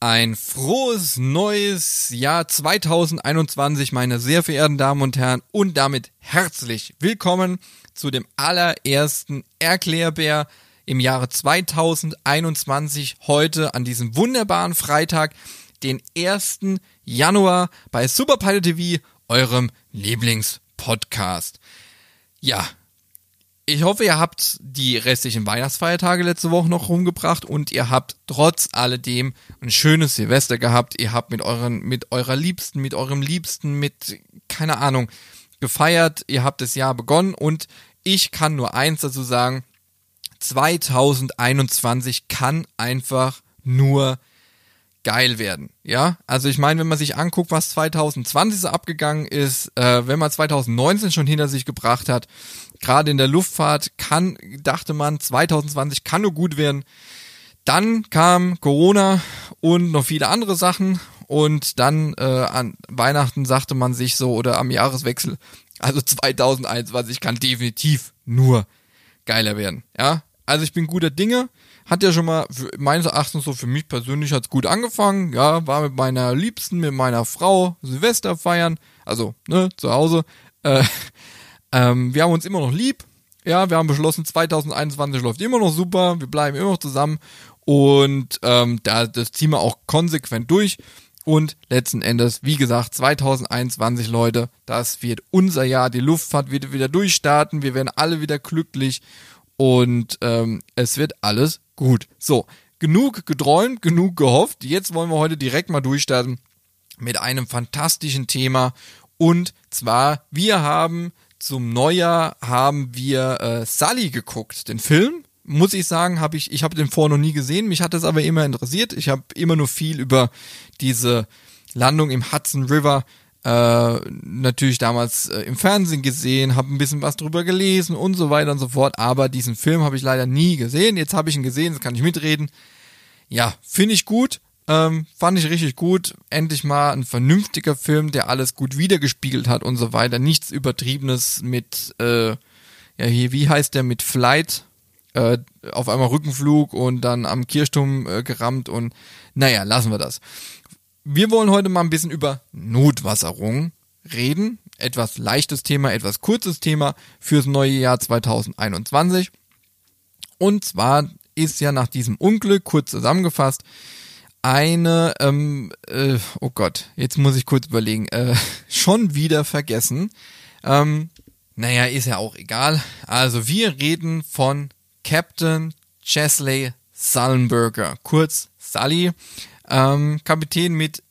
Ein frohes neues Jahr 2021, meine sehr verehrten Damen und Herren, und damit herzlich willkommen zu dem allerersten Erklärbär im Jahre 2021, heute an diesem wunderbaren Freitag, den 1. Januar bei Superpilot TV, eurem Lieblingspodcast. Ja, ich hoffe, ihr habt die restlichen Weihnachtsfeiertage letzte Woche noch rumgebracht und ihr habt trotz alledem ein schönes Silvester gehabt. Ihr habt mit euren, mit eurer Liebsten, mit eurem Liebsten, mit, keine Ahnung, gefeiert. Ihr habt das Jahr begonnen und ich kann nur eins dazu sagen. 2021 kann einfach nur geil werden. Ja, also ich meine, wenn man sich anguckt, was 2020 so abgegangen ist, äh, wenn man 2019 schon hinter sich gebracht hat, gerade in der Luftfahrt kann, dachte man, 2020 kann nur gut werden. Dann kam Corona und noch viele andere Sachen und dann äh, an Weihnachten sagte man sich so oder am Jahreswechsel, also 2021 kann definitiv nur geiler werden. Ja, also ich bin guter Dinge. Hat ja schon mal meines Erachtens so für mich persönlich hat's gut angefangen. Ja, war mit meiner Liebsten, mit meiner Frau Silvester feiern, also ne zu Hause. Äh, ähm, wir haben uns immer noch lieb. Ja, wir haben beschlossen, 2021 läuft immer noch super. Wir bleiben immer noch zusammen. Und ähm, da, das ziehen wir auch konsequent durch. Und letzten Endes, wie gesagt, 2021, Leute, das wird unser Jahr. Die Luftfahrt wird wieder durchstarten. Wir werden alle wieder glücklich. Und ähm, es wird alles gut. So, genug geträumt, genug gehofft. Jetzt wollen wir heute direkt mal durchstarten mit einem fantastischen Thema. Und zwar, wir haben zum Neujahr haben wir äh, Sully geguckt, den Film. Muss ich sagen, habe ich, ich habe den vorher noch nie gesehen. Mich hat das aber immer interessiert. Ich habe immer nur viel über diese Landung im Hudson River äh, natürlich damals äh, im Fernsehen gesehen, habe ein bisschen was drüber gelesen und so weiter und so fort. Aber diesen Film habe ich leider nie gesehen. Jetzt habe ich ihn gesehen, jetzt kann ich mitreden. Ja, finde ich gut. Ähm, fand ich richtig gut. Endlich mal ein vernünftiger Film, der alles gut wiedergespiegelt hat und so weiter. Nichts Übertriebenes mit, äh, ja hier, wie heißt der, mit Flight, äh, auf einmal Rückenflug und dann am Kirchturm äh, gerammt und naja, lassen wir das. Wir wollen heute mal ein bisschen über Notwasserung reden. Etwas leichtes Thema, etwas kurzes Thema fürs neue Jahr 2021. Und zwar ist ja nach diesem Unglück, kurz zusammengefasst, eine, ähm, äh, oh Gott, jetzt muss ich kurz überlegen, äh, schon wieder vergessen. Ähm, naja, ist ja auch egal. Also wir reden von Captain Chesley Sullenberger, kurz Sully, ähm, Kapitän mit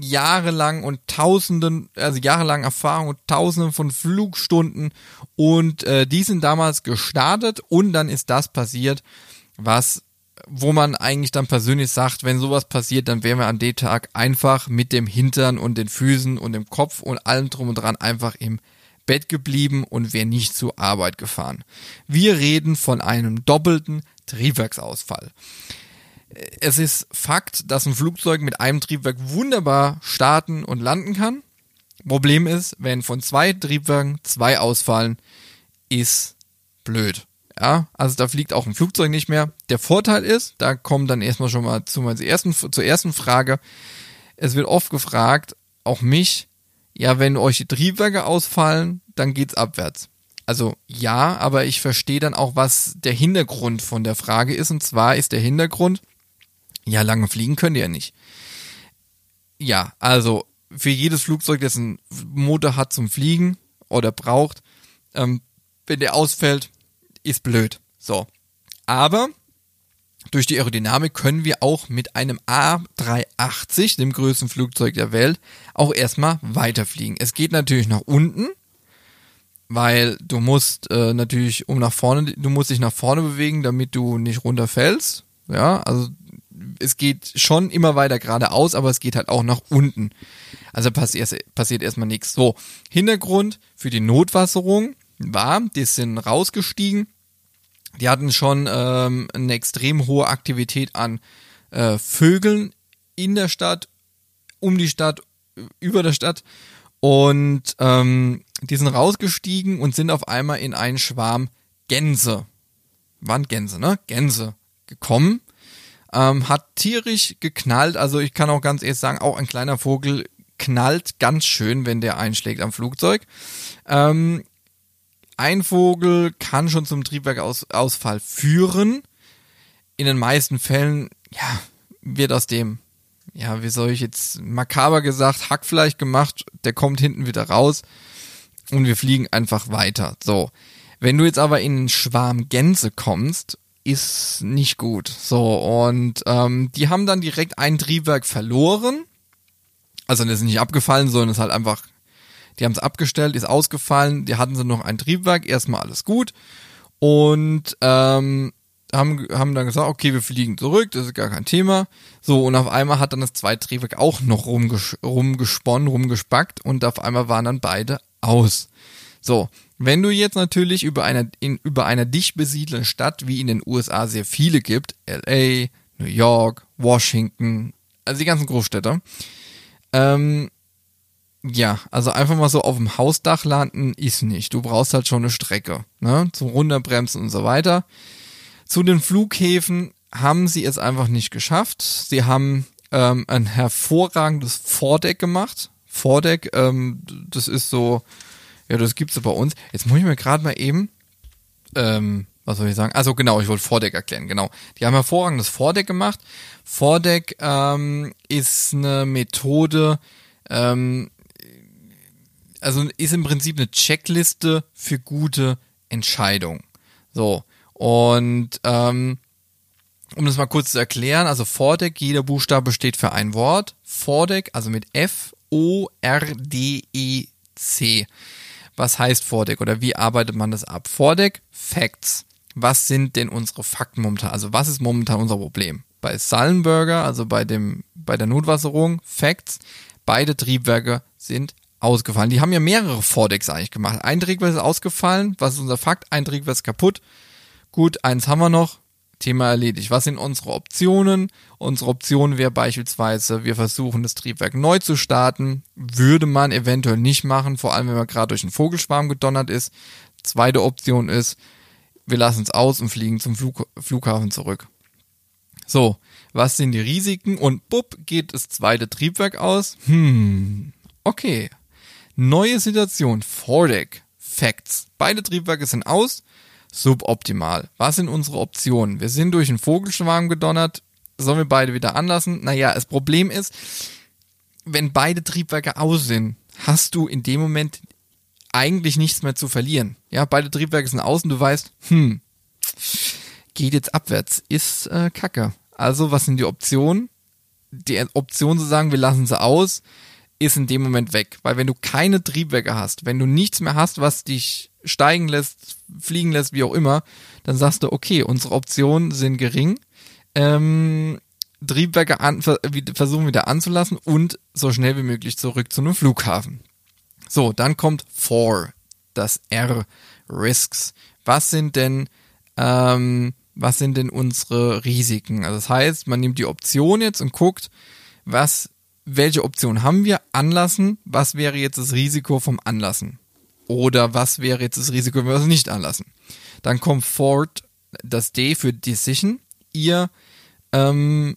jahrelang und tausenden, also jahrelang Erfahrung und tausenden von Flugstunden und äh, die sind damals gestartet und dann ist das passiert, was wo man eigentlich dann persönlich sagt, wenn sowas passiert, dann wären wir an dem Tag einfach mit dem Hintern und den Füßen und dem Kopf und allem drum und dran einfach im Bett geblieben und wäre nicht zur Arbeit gefahren. Wir reden von einem doppelten Triebwerksausfall. Es ist Fakt, dass ein Flugzeug mit einem Triebwerk wunderbar starten und landen kann. Problem ist, wenn von zwei Triebwerken zwei ausfallen, ist blöd. Ja, also da fliegt auch ein Flugzeug nicht mehr. Der Vorteil ist, da kommen dann erstmal schon mal zu meiner ersten, zur ersten Frage. Es wird oft gefragt, auch mich, ja, wenn euch die Triebwerke ausfallen, dann geht's abwärts. Also ja, aber ich verstehe dann auch, was der Hintergrund von der Frage ist. Und zwar ist der Hintergrund, ja, lange fliegen könnt ihr ja nicht. Ja, also für jedes Flugzeug, das einen Motor hat zum Fliegen oder braucht, ähm, wenn der ausfällt, ist blöd. So. Aber durch die Aerodynamik können wir auch mit einem A380, dem größten Flugzeug der Welt, auch erstmal weiterfliegen. Es geht natürlich nach unten, weil du musst äh, natürlich um nach vorne, du musst dich nach vorne bewegen, damit du nicht runterfällst. Ja, also es geht schon immer weiter geradeaus, aber es geht halt auch nach unten. Also passiert, passiert erstmal nichts. So, Hintergrund für die Notwasserung war, die sind rausgestiegen. Die hatten schon ähm, eine extrem hohe Aktivität an äh, Vögeln in der Stadt, um die Stadt, über der Stadt. Und ähm, die sind rausgestiegen und sind auf einmal in einen Schwarm Gänse, waren Gänse, ne? Gänse gekommen. Ähm, hat tierisch geknallt, also ich kann auch ganz ehrlich sagen, auch ein kleiner Vogel knallt ganz schön, wenn der einschlägt am Flugzeug. Ähm, ein Vogel kann schon zum Triebwerkausfall führen. In den meisten Fällen, ja, wird aus dem, ja, wie soll ich jetzt, makaber gesagt, Hackfleisch gemacht, der kommt hinten wieder raus und wir fliegen einfach weiter. So. Wenn du jetzt aber in einen Schwarm Gänse kommst, ist nicht gut. So, und ähm, die haben dann direkt ein Triebwerk verloren. Also das ist nicht abgefallen, sondern es ist halt einfach, die haben es abgestellt, ist ausgefallen, die hatten sie noch ein Triebwerk, erstmal alles gut. Und ähm, haben, haben dann gesagt, okay, wir fliegen zurück, das ist gar kein Thema. So, und auf einmal hat dann das zweite Triebwerk auch noch rumges rumgesponnen, rumgespackt und auf einmal waren dann beide aus. So, wenn du jetzt natürlich über einer, in, über einer dicht besiedelten Stadt, wie in den USA sehr viele gibt, LA, New York, Washington, also die ganzen Großstädte, ähm, ja, also einfach mal so auf dem Hausdach landen ist nicht. Du brauchst halt schon eine Strecke, ne, zum Runterbremsen und so weiter. Zu den Flughäfen haben sie es einfach nicht geschafft. Sie haben ähm, ein hervorragendes Vordeck gemacht. Vordeck, ähm, das ist so, ja, das gibt's ja bei uns. Jetzt muss ich mir gerade mal eben, ähm, was soll ich sagen? Also genau, ich wollte Vordeck erklären, genau. Die haben hervorragendes Vordeck gemacht. Vordeck ähm, ist eine Methode, ähm, also ist im Prinzip eine Checkliste für gute Entscheidungen. So, und ähm, um das mal kurz zu erklären, also Vordeck, jeder Buchstabe steht für ein Wort. Vordeck, also mit F, O, R, D, E, C. Was heißt Vordeck oder wie arbeitet man das ab? Vordeck, Facts. Was sind denn unsere Fakten momentan? Also was ist momentan unser Problem? Bei Sullenberger, also bei dem, bei der Notwasserung, Facts, beide Triebwerke sind ausgefallen. Die haben ja mehrere Vordecks eigentlich gemacht. Ein Triebwerk ist ausgefallen, was ist unser Fakt? Ein Triebwerk ist kaputt. Gut, eins haben wir noch, Thema erledigt. Was sind unsere Optionen? Unsere Option wäre beispielsweise, wir versuchen das Triebwerk neu zu starten. Würde man eventuell nicht machen, vor allem wenn man gerade durch einen Vogelschwarm gedonnert ist. Zweite Option ist, wir lassen es aus und fliegen zum Flug Flughafen zurück. So, was sind die Risiken? Und bupp, geht das zweite Triebwerk aus. Hm, okay. Neue Situation, Vordeck, Facts. Beide Triebwerke sind aus suboptimal. Was sind unsere Optionen? Wir sind durch einen Vogelschwarm gedonnert. Sollen wir beide wieder anlassen? Naja, das Problem ist, wenn beide Triebwerke aus sind, hast du in dem Moment eigentlich nichts mehr zu verlieren. Ja, beide Triebwerke sind aus und du weißt, hm, geht jetzt abwärts, ist äh, Kacke. Also, was sind die Optionen? Die Option zu sagen, wir lassen sie aus, ist in dem Moment weg. Weil wenn du keine Triebwerke hast, wenn du nichts mehr hast, was dich steigen lässt, fliegen lässt, wie auch immer, dann sagst du, okay, unsere Optionen sind gering. Ähm, Triebwerke an, versuchen wieder anzulassen und so schnell wie möglich zurück zu einem Flughafen. So, dann kommt for, das R, Risks. Was sind denn, ähm, was sind denn unsere Risiken? Also das heißt, man nimmt die Option jetzt und guckt, was, welche Option haben wir? Anlassen. Was wäre jetzt das Risiko vom Anlassen? Oder was wäre jetzt das Risiko, wenn wir es nicht anlassen? Dann kommt Ford das D für Decision. Ihr ähm,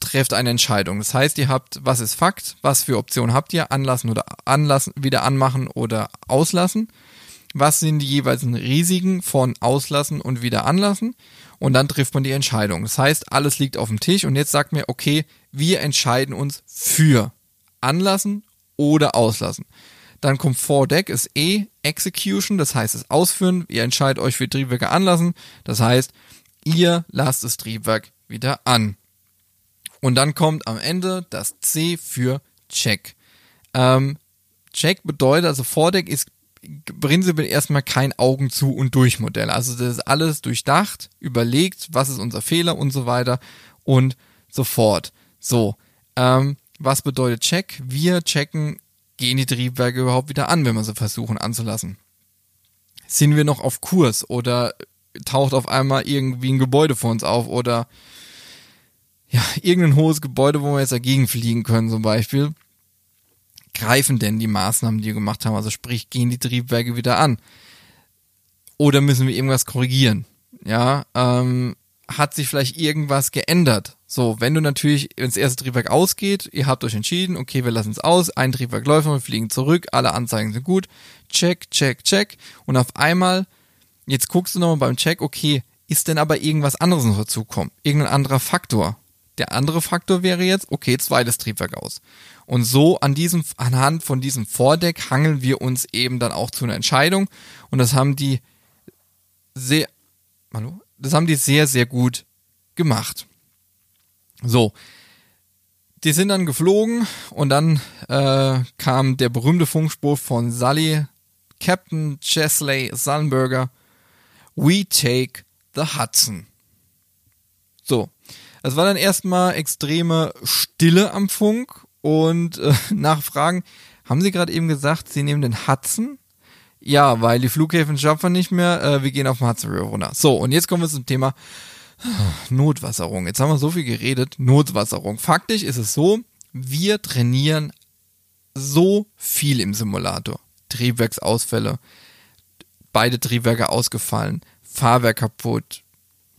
trefft eine Entscheidung. Das heißt, ihr habt, was ist Fakt, was für Optionen habt ihr, anlassen oder anlassen, wieder anmachen oder auslassen. Was sind die jeweiligen Risiken von auslassen und wieder anlassen? Und dann trifft man die Entscheidung. Das heißt, alles liegt auf dem Tisch und jetzt sagt mir, okay, wir entscheiden uns für anlassen oder auslassen. Dann kommt For Deck ist E, Execution, das heißt das Ausführen. Ihr entscheidet euch für Triebwerke anlassen. Das heißt, ihr lasst das Triebwerk wieder an. Und dann kommt am Ende das C für Check. Ähm, Check bedeutet, also Vordeck ist prinzipiell erstmal kein Augen zu und durch Modell. Also das ist alles durchdacht, überlegt, was ist unser Fehler und so weiter und so fort. So, ähm, was bedeutet Check? Wir checken gehen die Triebwerke überhaupt wieder an, wenn wir sie versuchen anzulassen? Sind wir noch auf Kurs oder taucht auf einmal irgendwie ein Gebäude vor uns auf oder ja, irgendein hohes Gebäude, wo wir jetzt dagegen fliegen können zum Beispiel? Greifen denn die Maßnahmen, die wir gemacht haben? Also sprich, gehen die Triebwerke wieder an? Oder müssen wir irgendwas korrigieren? Ja, ähm, hat sich vielleicht irgendwas geändert? So, wenn du natürlich, das erste Triebwerk ausgeht, ihr habt euch entschieden, okay, wir lassen es aus, ein Triebwerk läuft, wir fliegen zurück, alle Anzeigen sind gut, check, check, check. Und auf einmal, jetzt guckst du nochmal beim Check, okay, ist denn aber irgendwas anderes noch dazukommen? Irgendein anderer Faktor? Der andere Faktor wäre jetzt, okay, zweites Triebwerk aus. Und so an diesem, anhand von diesem Vordeck hangeln wir uns eben dann auch zu einer Entscheidung. Und das haben die sehr, hallo? Das haben die sehr, sehr gut gemacht. So. Die sind dann geflogen und dann äh, kam der berühmte Funkspruch von Sully, Captain Chesley Sullenberger, We take the Hudson. So. Es war dann erstmal extreme Stille am Funk und äh, nachfragen, haben Sie gerade eben gesagt, Sie nehmen den Hudson? Ja, weil die Flughäfen schaffen nicht mehr, äh, wir gehen auf den Hudson River runter. So, und jetzt kommen wir zum Thema Notwasserung. Jetzt haben wir so viel geredet. Notwasserung. Faktisch ist es so, wir trainieren so viel im Simulator. Triebwerksausfälle, beide Triebwerke ausgefallen, Fahrwerk kaputt,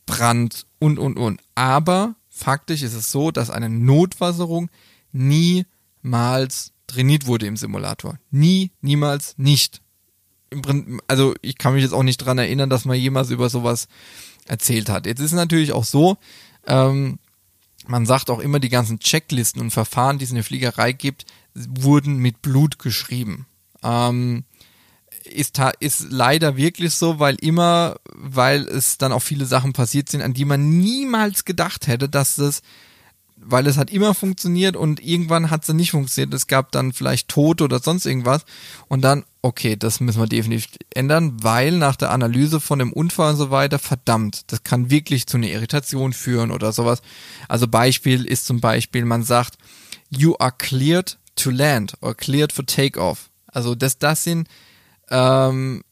Brand und, und, und. Aber faktisch ist es so, dass eine Notwasserung niemals trainiert wurde im Simulator. Nie, niemals nicht. Also ich kann mich jetzt auch nicht dran erinnern, dass man jemals über sowas erzählt hat. Jetzt ist es natürlich auch so, ähm, man sagt auch immer, die ganzen Checklisten und Verfahren, die es in der Fliegerei gibt, wurden mit Blut geschrieben. Ähm, ist, ist leider wirklich so, weil immer, weil es dann auch viele Sachen passiert sind, an die man niemals gedacht hätte, dass das weil es hat immer funktioniert und irgendwann hat es nicht funktioniert. Es gab dann vielleicht Tote oder sonst irgendwas und dann, okay, das müssen wir definitiv ändern, weil nach der Analyse von dem Unfall und so weiter, verdammt, das kann wirklich zu einer Irritation führen oder sowas. Also Beispiel ist zum Beispiel, man sagt, you are cleared to land or cleared for takeoff. Also das, das sind, ähm,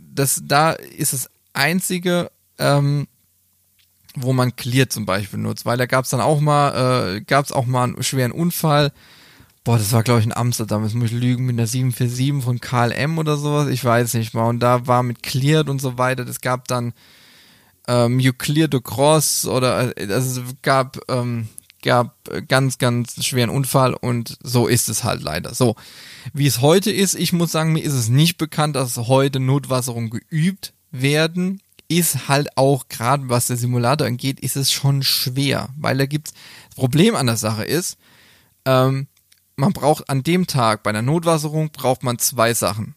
das, da ist das einzige, ähm, wo man Clear zum Beispiel nutzt, weil da gab es dann auch mal, äh, gab es auch mal einen schweren Unfall. Boah, das war glaube ich in Amsterdam, das muss ich lügen, mit einer 747 von KLM oder sowas, ich weiß nicht mal. Und da war mit Cleared und so weiter, das gab dann ähm, You Clear the Cross oder äh, also es gab, ähm, gab ganz, ganz schweren Unfall und so ist es halt leider. So, wie es heute ist, ich muss sagen, mir ist es nicht bekannt, dass heute Notwasserungen geübt werden ist halt auch, gerade was der Simulator angeht, ist es schon schwer, weil da gibt's, das Problem an der Sache ist, ähm, man braucht an dem Tag bei einer Notwasserung braucht man zwei Sachen.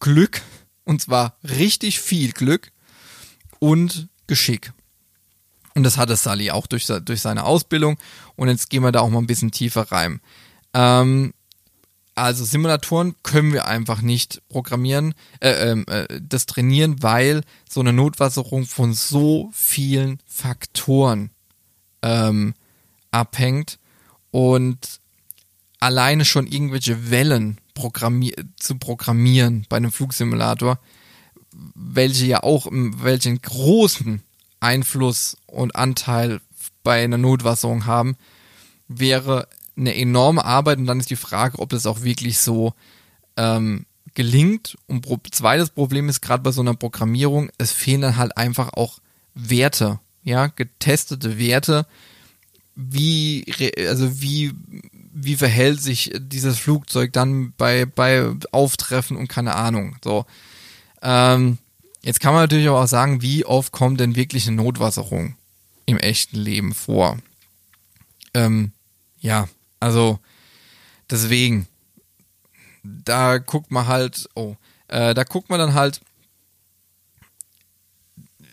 Glück, und zwar richtig viel Glück und Geschick. Und das hatte Sully auch durch, durch seine Ausbildung. Und jetzt gehen wir da auch mal ein bisschen tiefer rein. Ähm, also Simulatoren können wir einfach nicht programmieren, äh, ähm, äh, das trainieren, weil so eine Notwasserung von so vielen Faktoren ähm, abhängt. Und alleine schon irgendwelche Wellen programmier zu programmieren bei einem Flugsimulator, welche ja auch welchen großen Einfluss und Anteil bei einer Notwasserung haben, wäre eine enorme Arbeit und dann ist die Frage, ob das auch wirklich so ähm, gelingt. Und pro zweites Problem ist gerade bei so einer Programmierung, es fehlen dann halt einfach auch Werte, ja, getestete Werte, wie, also wie, wie verhält sich dieses Flugzeug dann bei, bei Auftreffen und keine Ahnung, so. Ähm, jetzt kann man natürlich auch sagen, wie oft kommt denn wirklich eine Notwasserung im echten Leben vor? Ähm, ja, also deswegen, da guckt man halt, oh, äh, da guckt man dann halt,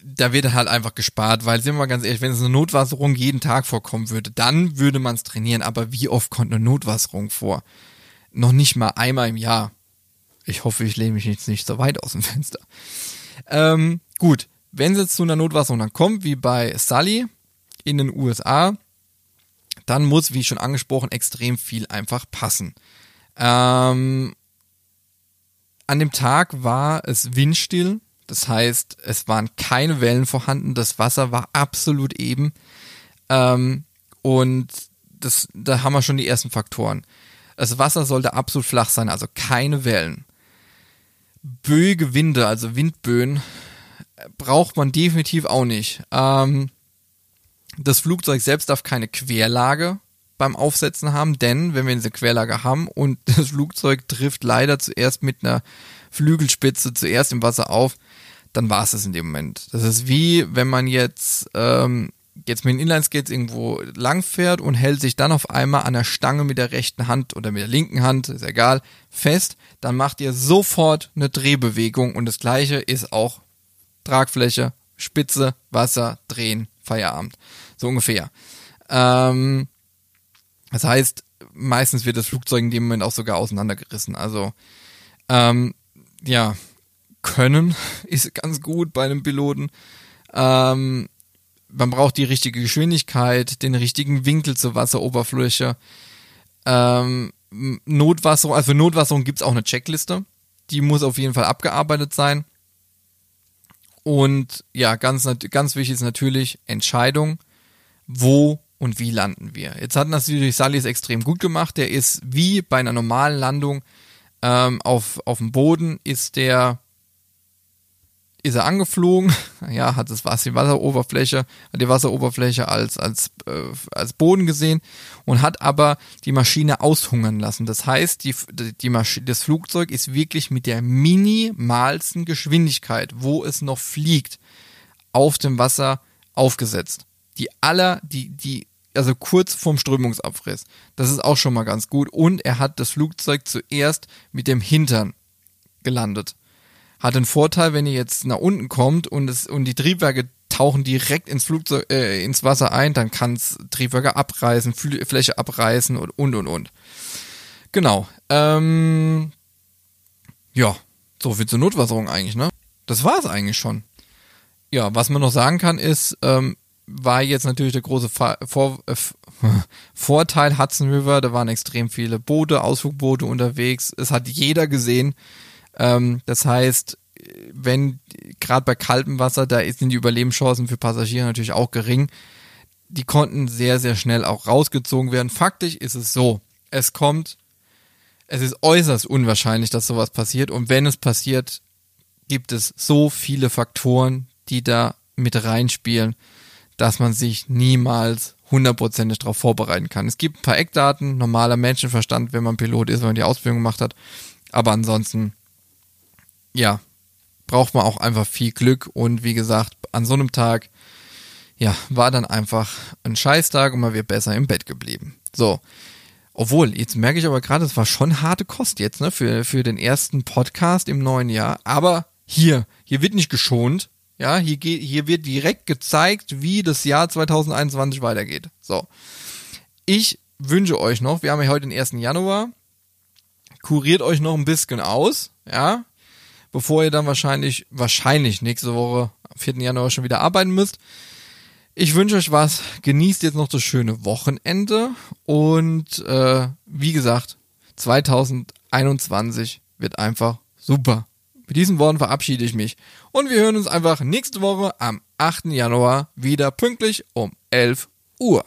da wird halt einfach gespart, weil, sind wir mal ganz ehrlich, wenn es eine Notwasserung jeden Tag vorkommen würde, dann würde man es trainieren, aber wie oft kommt eine Notwasserung vor? Noch nicht mal einmal im Jahr. Ich hoffe, ich lehne mich jetzt nicht so weit aus dem Fenster. Ähm, gut, wenn es jetzt zu einer Notwasserung dann kommt, wie bei Sully in den USA, dann muss, wie schon angesprochen, extrem viel einfach passen. Ähm, an dem Tag war es windstill, das heißt, es waren keine Wellen vorhanden, das Wasser war absolut eben. Ähm, und das, da haben wir schon die ersten Faktoren. Das Wasser sollte absolut flach sein, also keine Wellen. Böige Winde, also Windböen, braucht man definitiv auch nicht. Ähm, Das Flugzeug selbst darf keine Querlage beim Aufsetzen haben, denn wenn wir diese Querlage haben und das Flugzeug trifft leider zuerst mit einer Flügelspitze zuerst im Wasser auf, dann war es das in dem Moment. Das ist wie, wenn man jetzt ähm, jetzt mit den Inlineskates irgendwo lang fährt und hält sich dann auf einmal an der Stange mit der rechten Hand oder mit der linken Hand, ist egal, fest, dann macht ihr sofort eine Drehbewegung und das gleiche ist auch Tragfläche, Spitze, Wasser, Drehen, Feierabend. So ungefähr. Ähm, das heißt, meistens wird das Flugzeug in dem Moment auch sogar auseinandergerissen. Also, ähm, ja, können ist ganz gut bei einem Piloten. Ähm, man braucht die richtige Geschwindigkeit, den richtigen Winkel zur Wasseroberfläche. Ähm, Notwasserung, also für Notwasserung gibt es auch eine Checkliste. Die muss auf jeden Fall abgearbeitet sein. Und ja, ganz, ganz wichtig ist natürlich Entscheidung, wo und wie landen wir. Jetzt hat natürlich Sally es extrem gut gemacht. Der ist wie bei einer normalen Landung ähm, auf, auf dem Boden, ist der ist er angeflogen, ja, hat das was die Wasseroberfläche, hat die Wasseroberfläche als als äh, als Boden gesehen und hat aber die Maschine aushungern lassen. Das heißt, die die das Flugzeug ist wirklich mit der minimalsten Geschwindigkeit, wo es noch fliegt, auf dem Wasser aufgesetzt. Die aller die die also kurz vorm Strömungsabriss. Das ist auch schon mal ganz gut und er hat das Flugzeug zuerst mit dem Hintern gelandet hat den Vorteil, wenn ihr jetzt nach unten kommt und es und die Triebwerke tauchen direkt ins Flugzeug äh, ins Wasser ein, dann kann es Triebwerke abreißen, Fl Fläche abreißen und und und und. Genau. Ähm, ja, so viel zur Notwasserung eigentlich, ne? Das war es eigentlich schon. Ja, was man noch sagen kann ist, ähm, war jetzt natürlich der große Fa Vor äh, Vorteil Hudson River, da waren extrem viele Boote, Ausflugboote unterwegs. Es hat jeder gesehen. Ähm, das heißt, wenn gerade bei kaltem Wasser, da sind die Überlebenschancen für Passagiere natürlich auch gering. Die konnten sehr, sehr schnell auch rausgezogen werden. Faktisch ist es so, es kommt, es ist äußerst unwahrscheinlich, dass sowas passiert. Und wenn es passiert, gibt es so viele Faktoren, die da mit reinspielen, dass man sich niemals hundertprozentig darauf vorbereiten kann. Es gibt ein paar Eckdaten, normaler Menschenverstand, wenn man Pilot ist, wenn man die Ausbildung gemacht hat. Aber ansonsten ja, braucht man auch einfach viel Glück und wie gesagt, an so einem Tag, ja, war dann einfach ein Scheißtag und man wird besser im Bett geblieben. So. Obwohl, jetzt merke ich aber gerade, es war schon harte Kost jetzt, ne, für, für den ersten Podcast im neuen Jahr. Aber hier, hier wird nicht geschont. Ja, hier geht, hier wird direkt gezeigt, wie das Jahr 2021 weitergeht. So. Ich wünsche euch noch, wir haben ja heute den 1. Januar, kuriert euch noch ein bisschen aus, ja, bevor ihr dann wahrscheinlich, wahrscheinlich nächste Woche, am 4. Januar schon wieder arbeiten müsst. Ich wünsche euch was. Genießt jetzt noch das schöne Wochenende. Und äh, wie gesagt, 2021 wird einfach super. Mit diesen Worten verabschiede ich mich. Und wir hören uns einfach nächste Woche am 8. Januar wieder pünktlich um 11 Uhr.